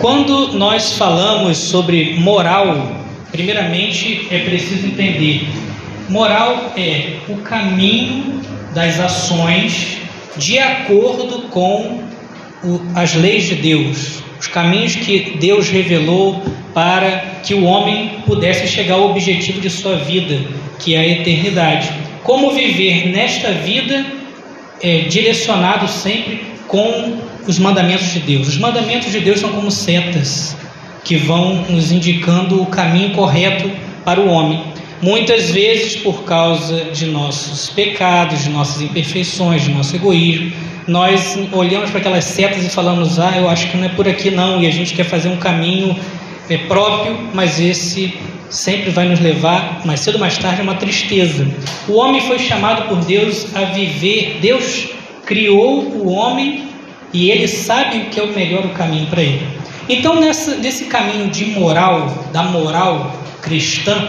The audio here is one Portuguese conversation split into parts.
Quando nós falamos sobre moral, primeiramente é preciso entender: moral é o caminho das ações de acordo com as leis de Deus, os caminhos que Deus revelou para que o homem pudesse chegar ao objetivo de sua vida, que é a eternidade. Como viver nesta vida é, direcionado sempre com os mandamentos de Deus. Os mandamentos de Deus são como setas que vão nos indicando o caminho correto para o homem. Muitas vezes, por causa de nossos pecados, de nossas imperfeições, de nosso egoísmo, nós olhamos para aquelas setas e falamos: Ah, eu acho que não é por aqui não, e a gente quer fazer um caminho é, próprio, mas esse sempre vai nos levar, mais cedo ou mais tarde, a uma tristeza. O homem foi chamado por Deus a viver, Deus criou o homem e ele sabe o que é o melhor caminho para ele. Então, nessa, nesse caminho de moral, da moral cristã,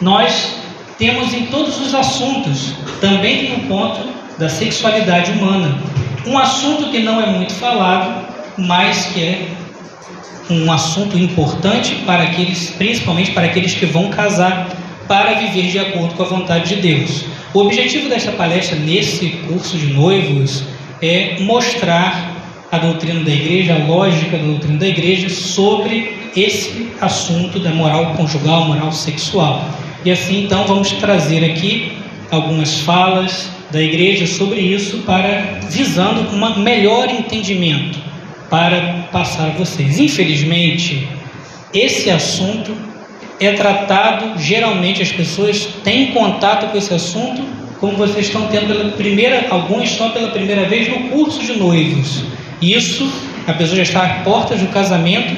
nós temos em todos os assuntos, também um ponto da sexualidade humana. Um assunto que não é muito falado, mas que é um assunto importante para aqueles, principalmente para aqueles que vão casar, para viver de acordo com a vontade de Deus. O objetivo desta palestra nesse curso de noivos é mostrar a doutrina da igreja, a lógica da doutrina da igreja sobre esse assunto da moral conjugal, moral sexual. E assim, então, vamos trazer aqui algumas falas da igreja sobre isso para visando um melhor entendimento para passar a vocês. Infelizmente, esse assunto é tratado, geralmente as pessoas têm contato com esse assunto, como vocês estão tendo pela primeira, alguns estão pela primeira vez no curso de noivos. Isso, a pessoa já está às portas do casamento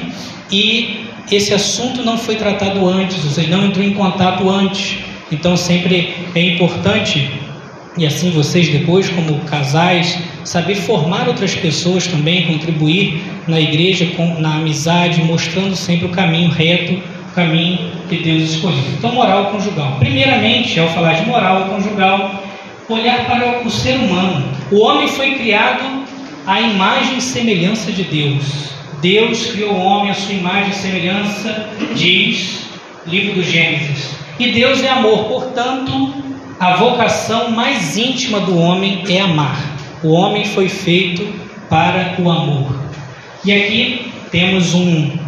e esse assunto não foi tratado antes, ou seja, não entrou em contato antes. Então sempre é importante e assim vocês depois como casais saber formar outras pessoas também, contribuir na igreja com, na amizade, mostrando sempre o caminho reto, caminho que Deus escolheu. Então, moral conjugal. Primeiramente, ao falar de moral conjugal, olhar para o ser humano. O homem foi criado à imagem e semelhança de Deus. Deus criou o homem à sua imagem e semelhança, diz livro do Gênesis. E Deus é amor, portanto, a vocação mais íntima do homem é amar. O homem foi feito para o amor. E aqui temos um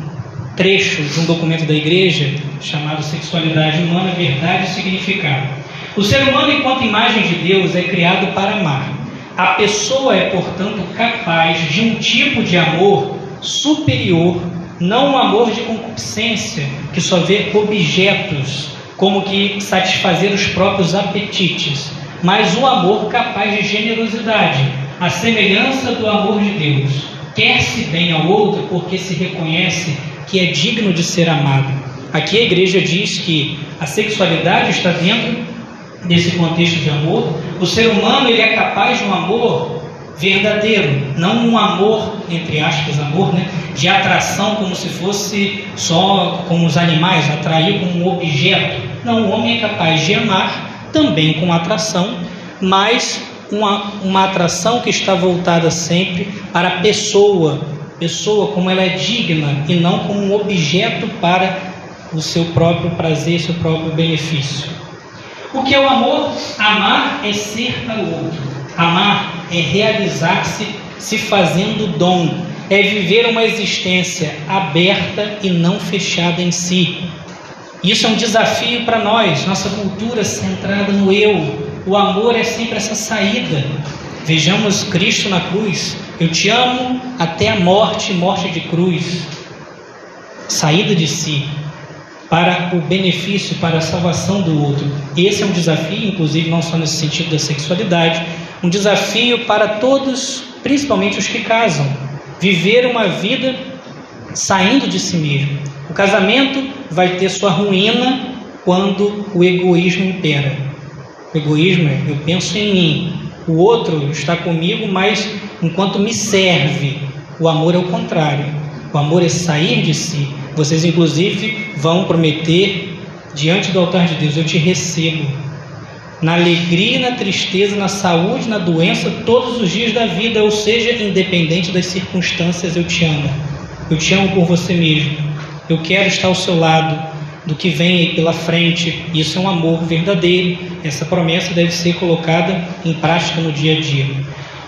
trecho de um documento da igreja chamado Sexualidade Humana, Verdade e Significado. O ser humano, enquanto imagem de Deus, é criado para amar. A pessoa é, portanto, capaz de um tipo de amor superior, não um amor de concupiscência, que só vê objetos como que satisfazer os próprios apetites, mas um amor capaz de generosidade, a semelhança do amor de Deus. Quer-se bem ao outro porque se reconhece que é digno de ser amado. Aqui a igreja diz que a sexualidade está dentro desse contexto de amor. O ser humano ele é capaz de um amor verdadeiro, não um amor, entre aspas, amor, né, de atração como se fosse só como os animais, atrair como um objeto. Não, o homem é capaz de amar também com atração, mas uma, uma atração que está voltada sempre para a pessoa, pessoa como ela é digna e não como um objeto para o seu próprio prazer, seu próprio benefício. O que é o amor? Amar é ser para o outro. Amar é realizar-se se fazendo dom, é viver uma existência aberta e não fechada em si. Isso é um desafio para nós, nossa cultura centrada no eu. O amor é sempre essa saída. Vejamos Cristo na cruz. Eu te amo até a morte morte de cruz. Saída de si para o benefício, para a salvação do outro. Esse é um desafio, inclusive, não só nesse sentido da sexualidade, um desafio para todos, principalmente os que casam, viver uma vida saindo de si mesmo. O casamento vai ter sua ruína quando o egoísmo impera. O egoísmo é eu penso em mim, o outro está comigo, mas enquanto me serve. O amor é o contrário. O amor é sair de si. Vocês, inclusive, vão prometer diante do altar de Deus: Eu te recebo. Na alegria, na tristeza, na saúde, na doença, todos os dias da vida, ou seja, independente das circunstâncias, eu te amo. Eu te amo por você mesmo. Eu quero estar ao seu lado do que vem aí pela frente. Isso é um amor verdadeiro. Essa promessa deve ser colocada em prática no dia a dia.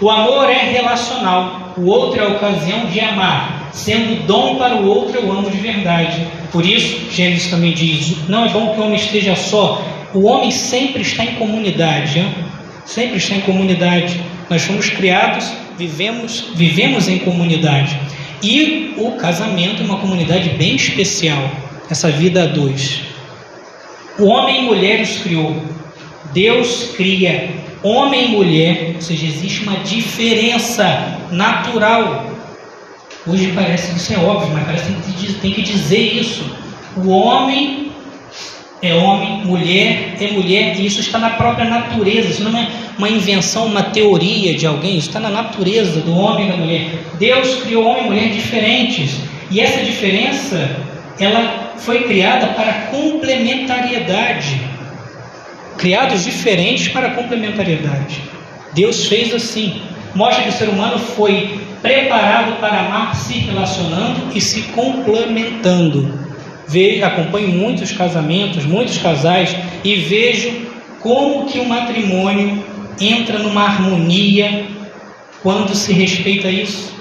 O amor é relacional. O outro é a ocasião de amar. Sendo dom para o outro, eu amo de verdade. Por isso, Gênesis também diz: não é bom que o homem esteja só. O homem sempre está em comunidade. Hein? Sempre está em comunidade. Nós fomos criados, vivemos, vivemos em comunidade. E o casamento é uma comunidade bem especial essa vida a dois. O homem e mulher os criou. Deus cria homem e mulher, ou seja, existe uma diferença natural. Hoje parece que isso é óbvio, mas parece que tem que dizer isso. O homem é homem, mulher é mulher, e isso está na própria natureza, isso não é uma invenção, uma teoria de alguém, isso está na natureza do homem e da mulher. Deus criou homem e mulher diferentes, e essa diferença ela foi criada para complementariedade. Criados diferentes para complementariedade. Deus fez assim. Mostra que o ser humano foi preparado para amar se relacionando e se complementando. Vejo, acompanho muitos casamentos, muitos casais e vejo como que o matrimônio entra numa harmonia quando se respeita isso.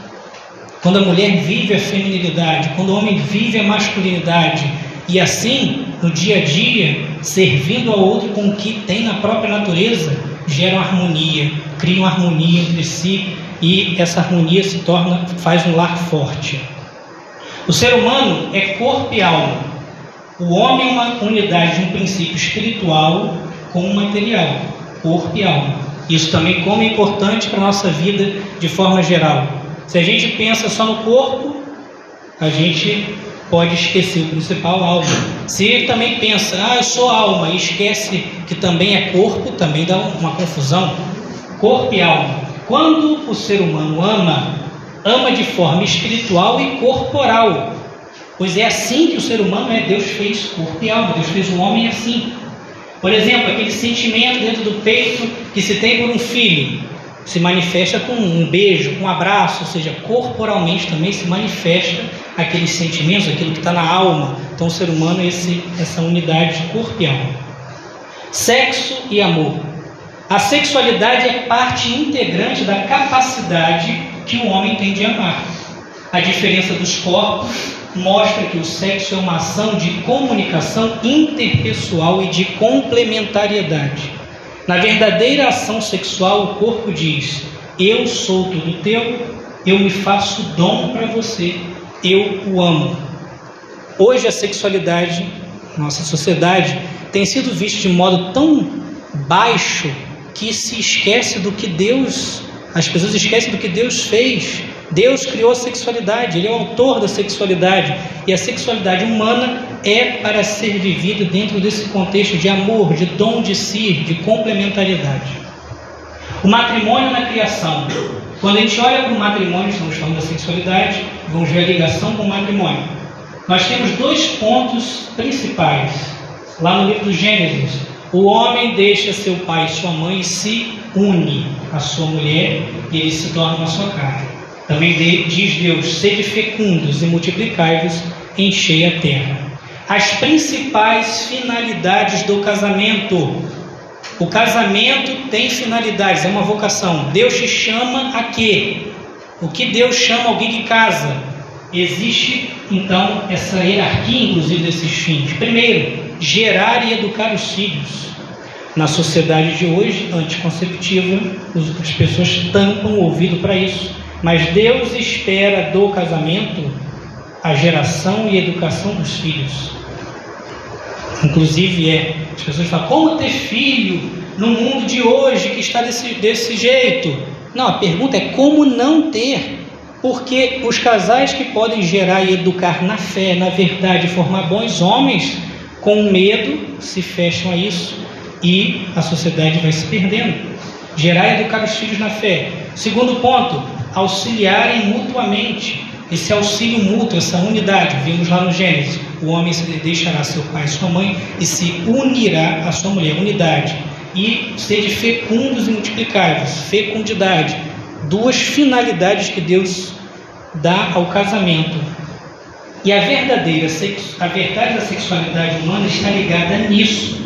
Quando a mulher vive a feminilidade, quando o homem vive a masculinidade, e assim, no dia a dia, servindo ao outro com o que tem na própria natureza, geram harmonia, criam harmonia entre si e essa harmonia se torna, faz um lar forte. O ser humano é corpo e alma. O homem é uma unidade de um princípio espiritual com o material, corpo e alma. Isso também como é importante para a nossa vida de forma geral. Se a gente pensa só no corpo, a gente pode esquecer o principal alma. Se também pensa, ah, eu sou alma, e esquece que também é corpo, também dá uma confusão. Corpo e alma. Quando o ser humano ama, ama de forma espiritual e corporal. Pois é assim que o ser humano é. Deus fez corpo e alma. Deus fez o homem assim. Por exemplo, aquele sentimento dentro do peito que se tem por um filho se manifesta com um beijo, com um abraço, ou seja, corporalmente também se manifesta aqueles sentimentos, aquilo que está na alma. Então, o ser humano é esse, essa unidade de corpo e alma. Sexo e amor. A sexualidade é parte integrante da capacidade que o homem tem de amar. A diferença dos corpos mostra que o sexo é uma ação de comunicação interpessoal e de complementariedade. Na verdadeira ação sexual, o corpo diz: Eu sou tudo teu, eu me faço dom para você, eu o amo. Hoje a sexualidade, nossa sociedade, tem sido vista de modo tão baixo que se esquece do que Deus, as pessoas esquecem do que Deus fez. Deus criou a sexualidade, Ele é o autor da sexualidade, e a sexualidade humana é para ser vivida dentro desse contexto de amor, de dom de si, de complementariedade. O matrimônio na criação. Quando a gente olha para o matrimônio, estamos falando da sexualidade, vamos ver a ligação com o matrimônio. Nós temos dois pontos principais. Lá no livro do Gênesis, o homem deixa seu pai e sua mãe e se une à sua mulher e eles se tornam a sua carne. Também diz Deus: sede fecundos e multiplicai-vos, enchei a terra. As principais finalidades do casamento. O casamento tem finalidades, é uma vocação. Deus te chama a quê? O que Deus chama alguém que casa? Existe então essa hierarquia, inclusive, desses fins. Primeiro, gerar e educar os filhos. Na sociedade de hoje, anticonceptiva, as pessoas tampam o ouvido para isso mas Deus espera do casamento a geração e educação dos filhos. Inclusive, é, as pessoas falam: como ter filho no mundo de hoje que está desse, desse jeito? Não, a pergunta é como não ter. Porque os casais que podem gerar e educar na fé, na verdade, formar bons homens, com medo se fecham a isso e a sociedade vai se perdendo. Gerar e educar os filhos na fé. Segundo ponto, auxiliarem mutuamente. Esse auxílio mútuo, essa unidade, vimos lá no Gênesis. O homem deixará seu pai e sua mãe e se unirá à sua mulher, unidade. E sede fecundos e multiplicáveis, fecundidade. Duas finalidades que Deus dá ao casamento. E a verdadeira a verdade da sexualidade humana está ligada nisso,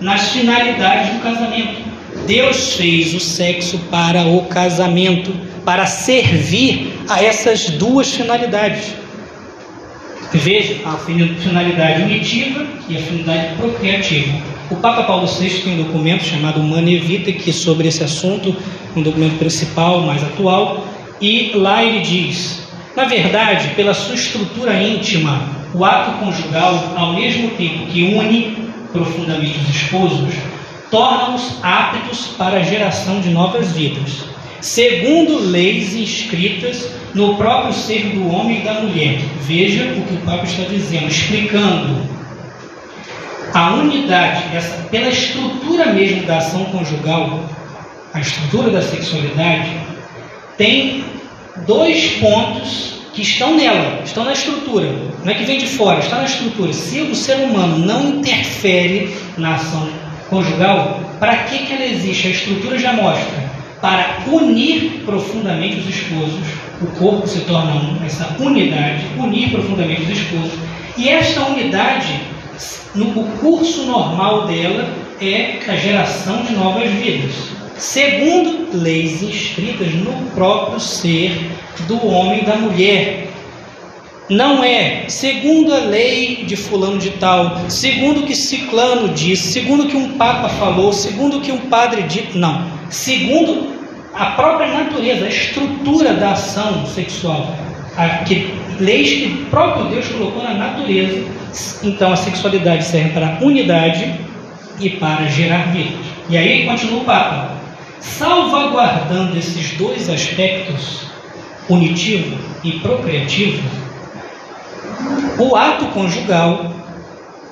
nas finalidades do casamento. Deus fez o sexo para o casamento, para servir a essas duas finalidades. Veja a finalidade unitiva e a finalidade procriativa. O Papa Paulo VI tem um documento chamado Humana Vita, que é sobre esse assunto, um documento principal, mais atual, e lá ele diz: na verdade, pela sua estrutura íntima, o ato conjugal, ao mesmo tempo que une profundamente os esposos, torna-os aptos para a geração de novas vidas, segundo leis inscritas no próprio ser do homem e da mulher. Veja o que o Papa está dizendo, explicando a unidade, essa, pela estrutura mesmo da ação conjugal, a estrutura da sexualidade, tem dois pontos que estão nela, estão na estrutura, não é que vem de fora, está na estrutura. Se o ser humano não interfere na ação conjugal, para que, que ela existe? A estrutura já mostra. Para unir profundamente os esposos, o corpo se torna um, essa unidade, unir profundamente os esposos. E esta unidade, no curso normal dela, é a geração de novas vidas segundo leis inscritas no próprio ser do homem e da mulher. Não é segundo a lei de fulano de tal, segundo o que ciclano disse, segundo que um papa falou, segundo que um padre disse, não. Segundo a própria natureza, a estrutura da ação sexual, a, que, leis que o próprio Deus colocou na natureza. Então a sexualidade serve para unidade e para gerar vidas. E aí continua o Papa salvaguardando esses dois aspectos, punitivo e procriativo, o ato conjugal,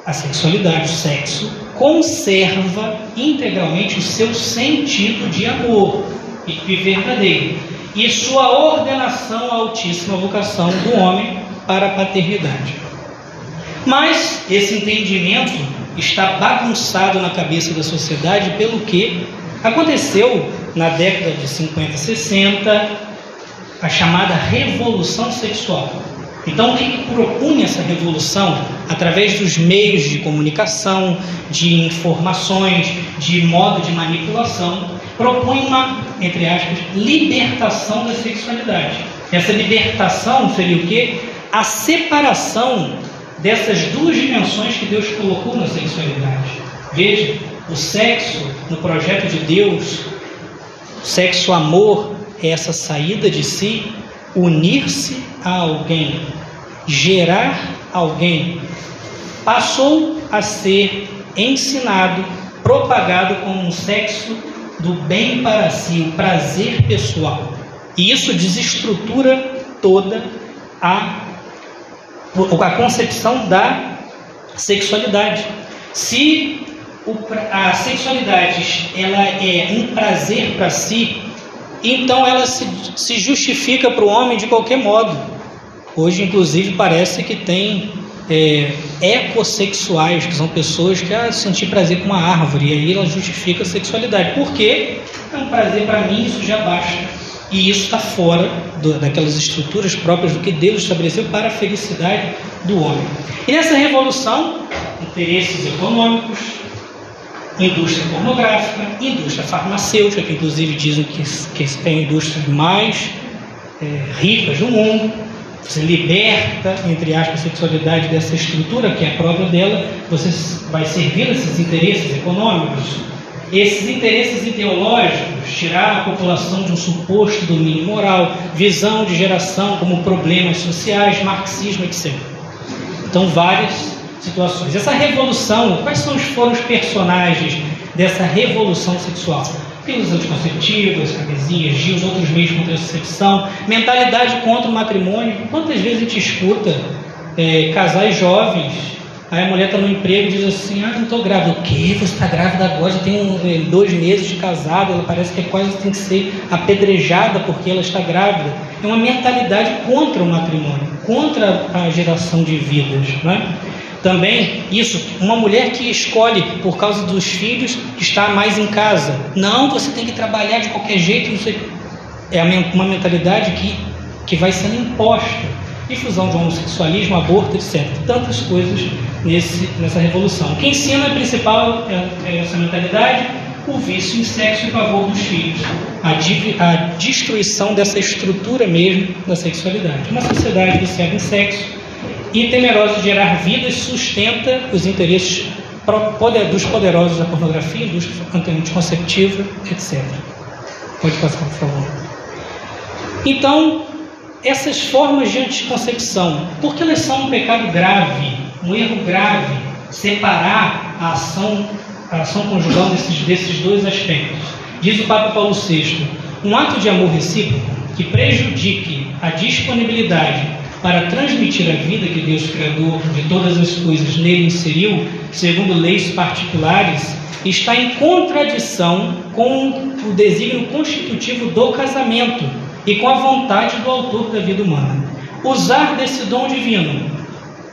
a sexualidade, o sexo, conserva integralmente o seu sentido de amor e verdadeiro e sua ordenação à altíssima vocação do homem para a paternidade. Mas esse entendimento está bagunçado na cabeça da sociedade pelo que Aconteceu na década de 50 60 a chamada revolução sexual. Então, o que propunha essa revolução? Através dos meios de comunicação, de informações, de modo de manipulação, propunha uma, entre aspas, libertação da sexualidade. Essa libertação seria o quê? A separação dessas duas dimensões que Deus colocou na sexualidade. Veja, o sexo, no projeto de Deus, sexo amor é essa saída de si, unir-se a alguém, gerar alguém. Passou a ser ensinado, propagado como um sexo do bem para si, o prazer pessoal. E isso desestrutura toda a, a concepção da sexualidade. Se a sexualidade ela é um prazer para si, então ela se, se justifica para o homem de qualquer modo. Hoje, inclusive, parece que tem é, ecossexuais, que são pessoas que ah, sentir prazer com uma árvore, e aí ela justifica a sexualidade. Por quê? É um prazer para mim, isso já basta. E isso está fora do, daquelas estruturas próprias do que Deus estabeleceu para a felicidade do homem. E nessa revolução, interesses econômicos, indústria pornográfica, indústria farmacêutica, que inclusive dizem que, que a indústria mais é, do mundo. Você liberta, entre aspas, a sexualidade dessa estrutura, que é a prova dela, você vai servir esses interesses econômicos. Esses interesses ideológicos, tirar a população de um suposto domínio moral, visão de geração como problemas sociais, marxismo, etc. Então, várias situações. Essa revolução, quais são, foram os personagens dessa revolução sexual? Pílulas anticonceptivas, camisinhas, GIOS, outros meios de contracepção, mentalidade contra o matrimônio. Quantas vezes a gente escuta é, casais jovens, aí a mulher está no emprego e diz assim, ah, não estou grávida. O quê? Você está grávida agora, já tem é, dois meses de casada, ela parece que é quase tem que ser apedrejada porque ela está grávida. É uma mentalidade contra o matrimônio, contra a geração de vidas. Não é? Também isso, uma mulher que escolhe por causa dos filhos estar mais em casa. Não, você tem que trabalhar de qualquer jeito, sei. É uma mentalidade que, que vai sendo imposta. difusão de homossexualismo, aborto, etc. Tantas coisas nesse, nessa revolução. O que ensina a principal é, é essa mentalidade, o vício em sexo em favor dos filhos, a, a destruição dessa estrutura mesmo da sexualidade. Uma sociedade viciada em sexo e temerosa de gerar vidas sustenta os interesses dos poderosos da pornografia, indústria anticonceptiva, etc. Pode passar, por favor. Então, essas formas de anticoncepção, porque elas são um pecado grave, um erro grave, separar a ação, a ação conjugal desses, desses dois aspectos. Diz o Papa Paulo VI: um ato de amor recíproco que prejudique a disponibilidade para transmitir a vida que Deus, Criador de todas as coisas, nele inseriu, segundo leis particulares, está em contradição com o desígnio constitutivo do casamento e com a vontade do autor da vida humana. Usar desse dom divino,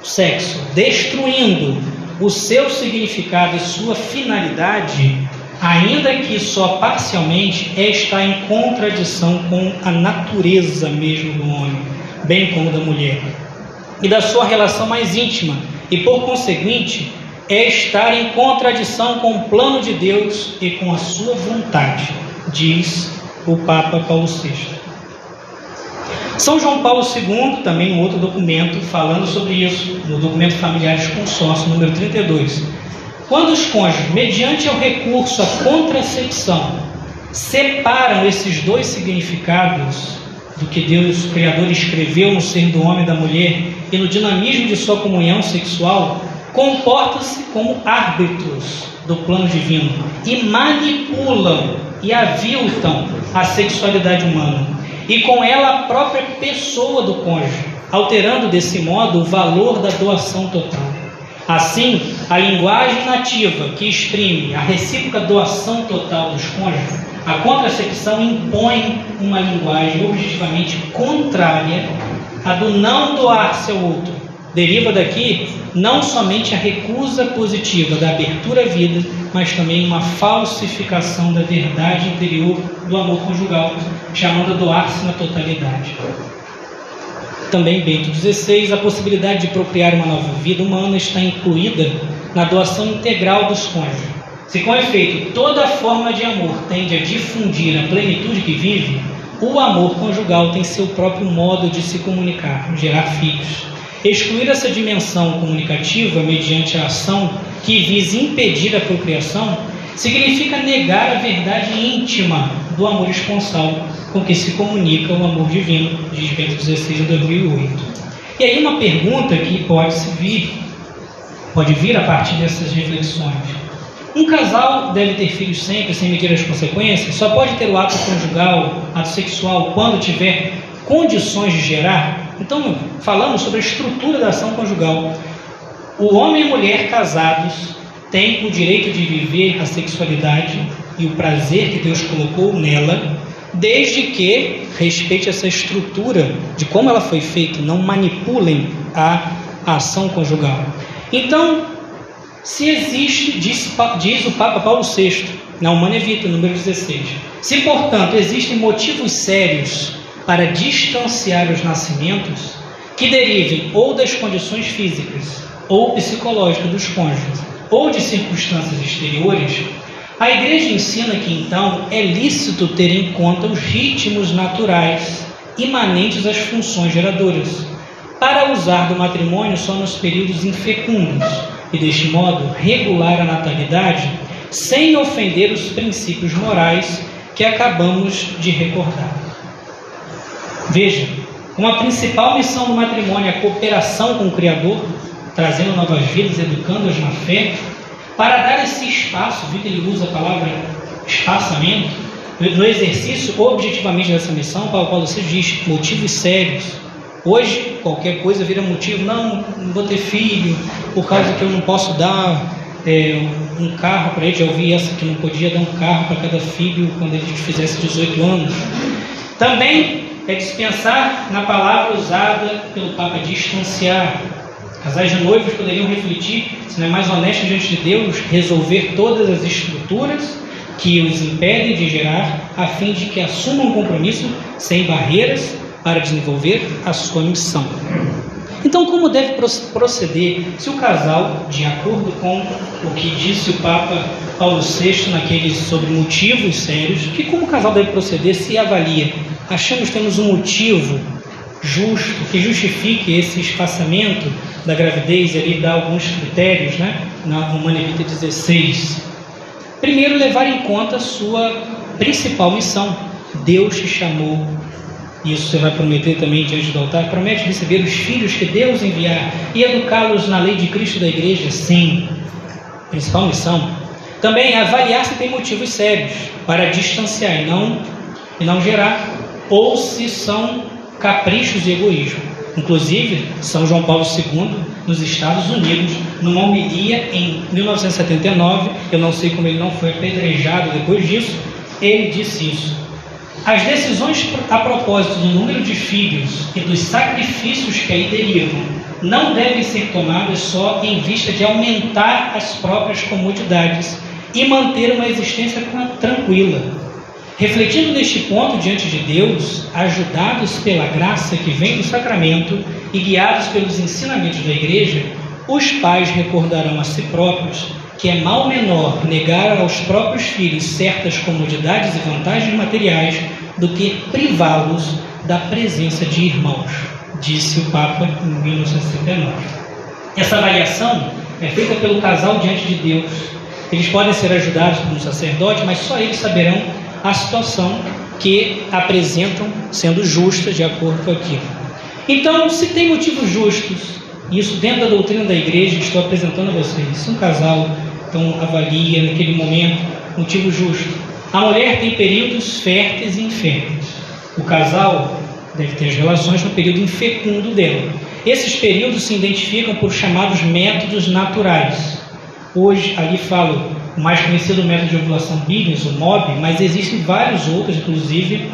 sexo, destruindo o seu significado e sua finalidade, ainda que só parcialmente, é estar em contradição com a natureza mesmo do homem, bem como da mulher, e da sua relação mais íntima, e por conseguinte, é estar em contradição com o plano de Deus e com a sua vontade, diz o Papa Paulo VI. São João Paulo II, também um outro documento falando sobre isso, no documento Familiares Consórcio, número 32. Quando os cônjuges, mediante o recurso à contracepção, separam esses dois significados do que Deus, Criador, escreveu no ser do homem e da mulher e no dinamismo de sua comunhão sexual, comportam-se como árbitros do plano divino e manipulam e aviltam a sexualidade humana e com ela a própria pessoa do cônjuge, alterando desse modo o valor da doação total. Assim, a linguagem nativa que exprime a recíproca doação total dos cônjuges, a contracepção impõe uma linguagem objetivamente contrária à do não doar-se ao outro. Deriva daqui não somente a recusa positiva da abertura à vida, mas também uma falsificação da verdade interior do amor conjugal, chamando a doar-se na totalidade. Também Bento XVI, a possibilidade de procriar uma nova vida humana está incluída na doação integral dos cônjuges. Se com efeito toda forma de amor tende a difundir a plenitude que vive, o amor conjugal tem seu próprio modo de se comunicar, gerar filhos. Excluir essa dimensão comunicativa mediante a ação que visa impedir a procriação significa negar a verdade íntima do amor esponsal com que se comunica o amor divino, diz Bento XVI em 2008. E aí uma pergunta que pode vir, pode vir a partir dessas reflexões. Um casal deve ter filhos sempre, sem medir as consequências? Só pode ter o ato conjugal, ato sexual, quando tiver condições de gerar? Então, falamos sobre a estrutura da ação conjugal. O homem e mulher casados têm o direito de viver a sexualidade e o prazer que Deus colocou nela, desde que respeite essa estrutura de como ela foi feita, não manipulem a ação conjugal. Então, se existe, diz, diz o Papa Paulo VI, na Humana Vita, número 16, se portanto existem motivos sérios para distanciar os nascimentos que derivem ou das condições físicas ou psicológicas dos cônjuges ou de circunstâncias exteriores, a Igreja ensina que então é lícito ter em conta os ritmos naturais imanentes às funções geradoras, para usar do matrimônio só nos períodos infecundos e, deste modo, regular a natalidade sem ofender os princípios morais que acabamos de recordar. Veja, uma principal missão do matrimônio é a cooperação com o Criador, trazendo novas vidas, educando-as na fé, para dar esse espaço, viu que ele usa a palavra espaçamento, no exercício objetivamente dessa missão, Paulo Paulo diz motivos sérios. Hoje, qualquer coisa vira motivo, não, não vou ter filho, por causa que eu não posso dar é, um carro para ele. Já ouvi essa que não podia dar um carro para cada filho quando ele fizesse 18 anos. Também é dispensar na palavra usada pelo Papa distanciar. Casais de noivos poderiam refletir se não é mais honesto diante de Deus resolver todas as estruturas que os impedem de gerar, a fim de que assumam um compromisso sem barreiras para desenvolver a sua missão. Então, como deve proceder se o casal, de acordo com o que disse o Papa Paulo VI naqueles sobre motivos sérios, que como o casal deve proceder se avalia? Achamos que temos um motivo justo que justifique esse espaçamento da gravidez e ali dá alguns critérios, né? Na Vita 16. Primeiro, levar em conta a sua principal missão. Deus te chamou isso você vai prometer também diante do altar. Promete receber os filhos que Deus enviar e educá-los na lei de Cristo da igreja? Sim. Principal missão. Também avaliar se tem motivos sérios para distanciar e não, e não gerar, ou se são caprichos e egoísmo. Inclusive, São João Paulo II, nos Estados Unidos, numa homilia em 1979, eu não sei como ele não foi apedrejado depois disso, ele disse isso. As decisões a propósito do número de filhos e dos sacrifícios que aí derivam não devem ser tomadas só em vista de aumentar as próprias comodidades e manter uma existência tranquila. Refletindo neste ponto diante de Deus, ajudados pela graça que vem do sacramento e guiados pelos ensinamentos da Igreja, os pais recordarão a si próprios que é mal menor negar aos próprios filhos certas comodidades e vantagens materiais do que privá-los da presença de irmãos, disse o Papa em 1969. Essa avaliação é feita pelo casal diante de Deus. Eles podem ser ajudados por um sacerdote, mas só eles saberão a situação que apresentam sendo justa de acordo com aquilo. Então, se tem motivos justos isso dentro da doutrina da igreja estou apresentando a vocês. Se um casal então avalia naquele momento motivo justo. A mulher tem períodos férteis e inférteis. O casal deve ter as relações no período infecundo dela. Esses períodos se identificam por chamados métodos naturais. Hoje, ali falo o mais conhecido método de ovulação Billings, o MOB, mas existem vários outros, inclusive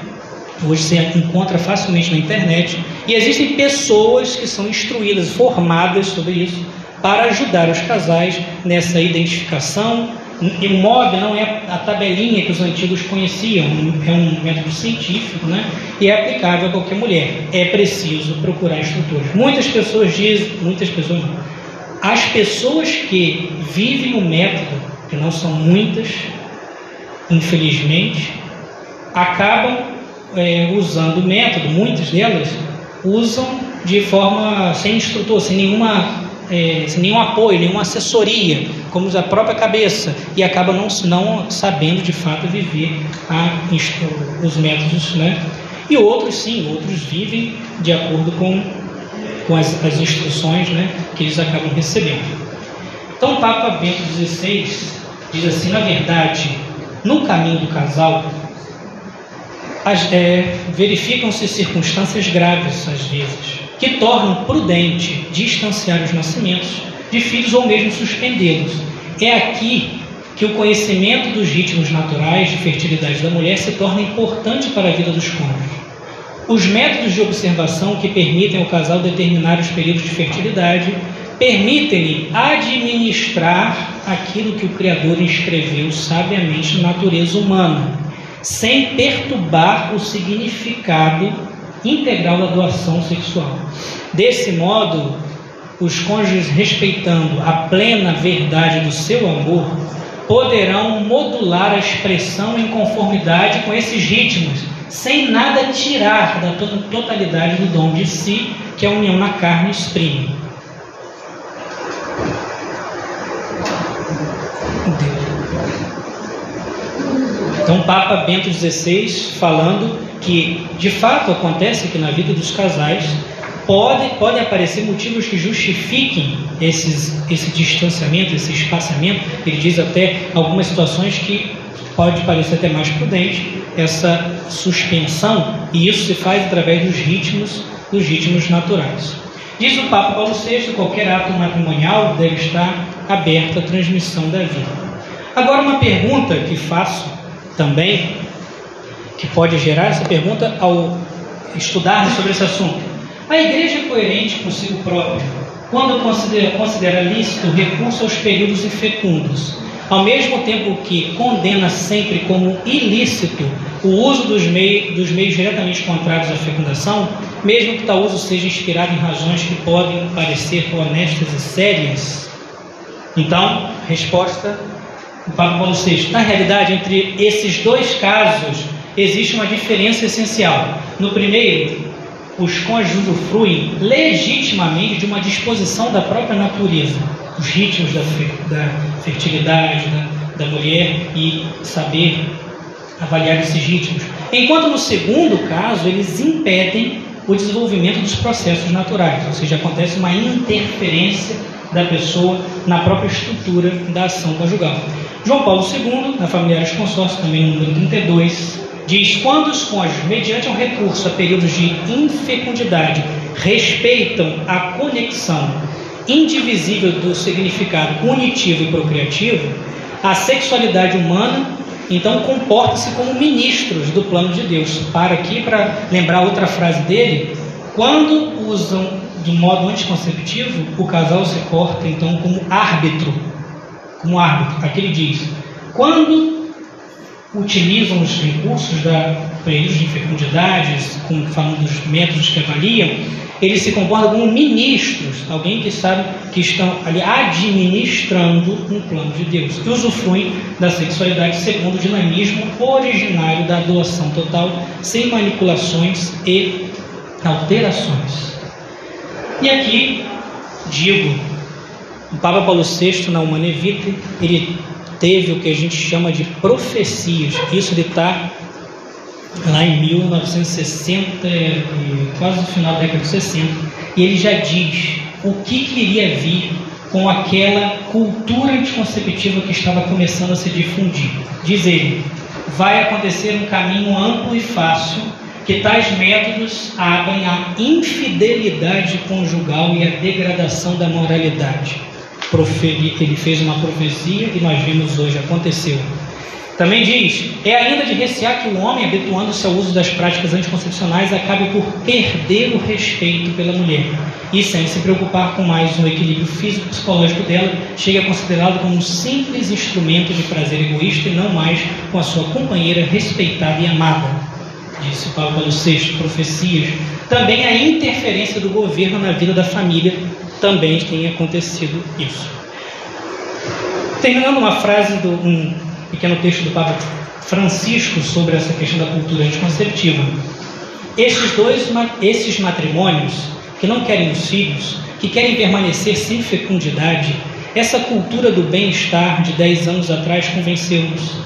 hoje você encontra facilmente na internet. E existem pessoas que são instruídas, formadas sobre isso, para ajudar os casais nessa identificação. E o MOB não é a tabelinha que os antigos conheciam, é um método científico, né? E é aplicável a qualquer mulher. É preciso procurar instrutores. Muitas pessoas dizem, muitas pessoas não. As pessoas que vivem o método, que não são muitas, infelizmente, acabam é, usando o método, muitas delas usam de forma sem instrutor, sem nenhuma é, sem nenhum apoio, nenhuma assessoria, como a própria cabeça, e acaba não, não sabendo de fato viver a, os métodos. Né? E outros sim, outros vivem de acordo com, com as, as instruções né, que eles acabam recebendo. Então o Papa Bento XVI diz assim, na verdade, no caminho do casal, é, verificam-se circunstâncias graves, às vezes, que tornam prudente distanciar os nascimentos de filhos ou mesmo suspendê-los. É aqui que o conhecimento dos ritmos naturais de fertilidade da mulher se torna importante para a vida dos cônjuges. Os métodos de observação que permitem ao casal determinar os períodos de fertilidade permitem-lhe administrar aquilo que o Criador escreveu sabiamente na natureza humana sem perturbar o significado integral da doação sexual. Desse modo, os cônjuges, respeitando a plena verdade do seu amor, poderão modular a expressão em conformidade com esses ritmos, sem nada tirar da totalidade do dom de si que a união na carne exprime. Então, Papa Bento XVI falando que, de fato, acontece que na vida dos casais pode, pode aparecer motivos que justifiquem esses, esse distanciamento, esse espaçamento. Ele diz até algumas situações que pode parecer até mais prudente essa suspensão, e isso se faz através dos ritmos, dos ritmos naturais. Diz o Papa Paulo VI, qualquer ato matrimonial deve estar aberto à transmissão da vida. Agora uma pergunta que faço também, que pode gerar essa pergunta ao estudar sobre esse assunto. A igreja é coerente consigo própria quando considera, considera lícito o recurso aos períodos infecundos, ao mesmo tempo que condena sempre como ilícito o uso dos, meios, dos meios diretamente contrários à fecundação, mesmo que tal uso seja inspirado em razões que podem parecer honestas e sérias? Então, resposta do Papa Paulo VI. Na realidade, entre esses dois casos, existe uma diferença essencial. No primeiro, os cônjuges usufruem legitimamente de uma disposição da própria natureza, os ritmos da, da fertilidade da, da mulher e saber avaliar esses ritmos. Enquanto no segundo caso, eles impedem o desenvolvimento dos processos naturais, ou seja, acontece uma interferência da pessoa na própria estrutura da ação conjugal. João Paulo II, na Familiares Consórcio, também número 32, diz: quando os cônjuges, mediante um recurso a períodos de infecundidade, respeitam a conexão indivisível do significado unitivo e procriativo, a sexualidade humana então comporta-se como ministros do plano de Deus. Para aqui para lembrar outra frase dele, quando usam de modo anticonceptivo, o casal se corta então como árbitro, como árbitro. Aqui ele diz: quando utilizam os recursos da períodos de fecundidades, como falando dos métodos que avaliam, eles se comportam como ministros, alguém que sabe que estão ali administrando um plano de Deus, que usufruem da sexualidade segundo o dinamismo originário da doação total, sem manipulações e alterações. E aqui digo, o Papa Paulo VI na Humane Vitae, ele teve o que a gente chama de profecias. Isso ele está lá em 1960, quase no final da década de 60, e ele já diz o que, queria vir com aquela cultura anticonceptiva que estava começando a se difundir. Diz ele: vai acontecer um caminho amplo e fácil que tais métodos abrem a infidelidade conjugal e a degradação da moralidade. Ele fez uma profecia e nós vimos hoje, aconteceu. Também diz: é ainda de recear que o homem, habituando-se ao uso das práticas anticoncepcionais, acabe por perder o respeito pela mulher e, sem se preocupar com mais no equilíbrio físico-psicológico dela, chegue a considerá-lo como um simples instrumento de prazer egoísta e não mais com a sua companheira respeitada e amada. Disse Paulo VI, profecias. Também a interferência do governo na vida da família também tem acontecido isso. Terminando uma frase do um pequeno texto do Papa Francisco sobre essa questão da cultura anticonceptiva. Esses dois, esses matrimônios que não querem os filhos, que querem permanecer sem fecundidade, essa cultura do bem-estar de 10 anos atrás convenceu-nos.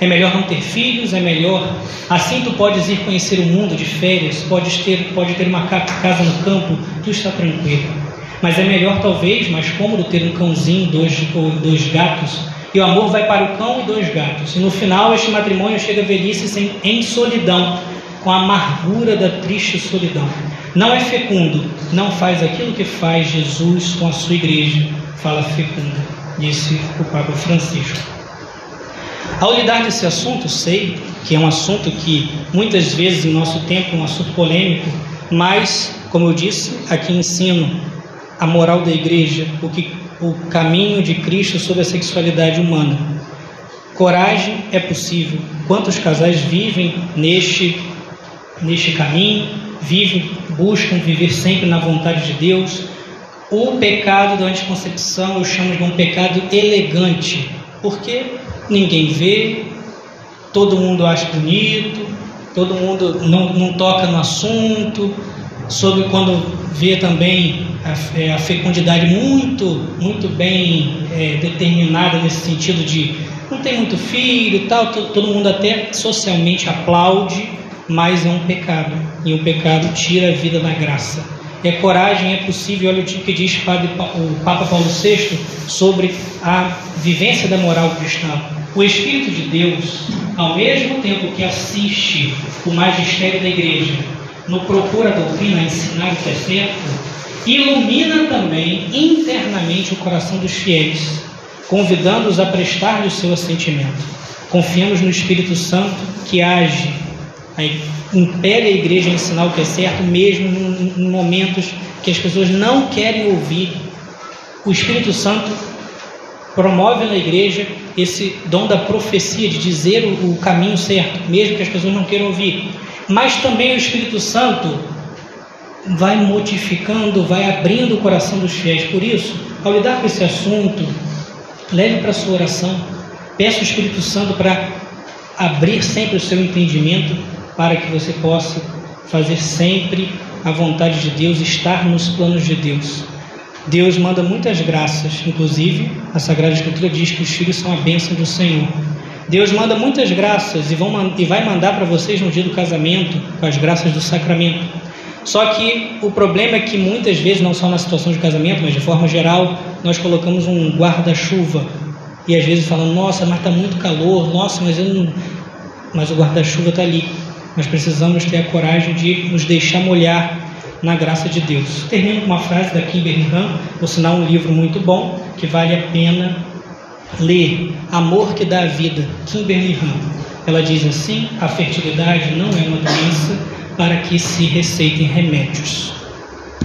É melhor não ter filhos, é melhor. Assim tu podes ir conhecer o mundo de férias, podes ter, pode ter uma casa no campo, tu está tranquilo. Mas é melhor, talvez, mais cômodo ter um cãozinho, dois, dois gatos, e o amor vai para o cão e dois gatos. E no final, este matrimônio chega à velhice em solidão, com a amargura da triste solidão. Não é fecundo, não faz aquilo que faz Jesus com a sua igreja, fala fecunda, disse o Papa Francisco. Ao lidar desse assunto, sei que é um assunto que muitas vezes em nosso tempo é um assunto polêmico, mas, como eu disse, aqui ensino a moral da igreja, o que o caminho de Cristo sobre a sexualidade humana. Coragem é possível. Quantos casais vivem neste, neste caminho, vivem, buscam viver sempre na vontade de Deus? O pecado da anticoncepção eu chamo de um pecado elegante, porque ninguém vê, todo mundo acha bonito, todo mundo não, não toca no assunto, sobre quando vê também a, é, a fecundidade muito, muito bem é, determinada nesse sentido de não tem muito filho e tal, todo, mundo até socialmente aplaude, mas é um pecado. E o pecado tira a vida da graça. A coragem é possível, olha o que diz o Papa Paulo VI sobre a vivência da moral cristã. O Espírito de Deus, ao mesmo tempo que assiste o magistério da igreja, no procura doutrina, ensinar é certo, ilumina também internamente o coração dos fiéis, convidando-os a prestar-lhe o seu assentimento. Confiamos no Espírito Santo que age, impele a igreja a ensinar o que é certo, mesmo em momentos que as pessoas não querem ouvir. O Espírito Santo promove na igreja esse dom da profecia, de dizer o caminho certo, mesmo que as pessoas não queiram ouvir. Mas também o Espírito Santo vai modificando, vai abrindo o coração dos fiéis. Por isso, ao lidar com esse assunto, leve para a sua oração, peça o Espírito Santo para abrir sempre o seu entendimento para que você possa fazer sempre a vontade de Deus, estar nos planos de Deus. Deus manda muitas graças, inclusive a Sagrada Escritura diz que os filhos são a bênção do Senhor. Deus manda muitas graças e, vão, e vai mandar para vocês no dia do casamento, com as graças do sacramento. Só que o problema é que muitas vezes, não só na situação de casamento, mas de forma geral, nós colocamos um guarda-chuva e às vezes falamos: Nossa, mas está muito calor, nossa, mas eu não. Mas o guarda-chuva está ali. Nós precisamos ter a coragem de nos deixar molhar na graça de Deus. Termino com uma frase da Kimberly Han, por sinal um livro muito bom, que vale a pena ler. Amor que dá vida, Kimberly Han. Ela diz assim: a fertilidade não é uma doença para que se receitem remédios.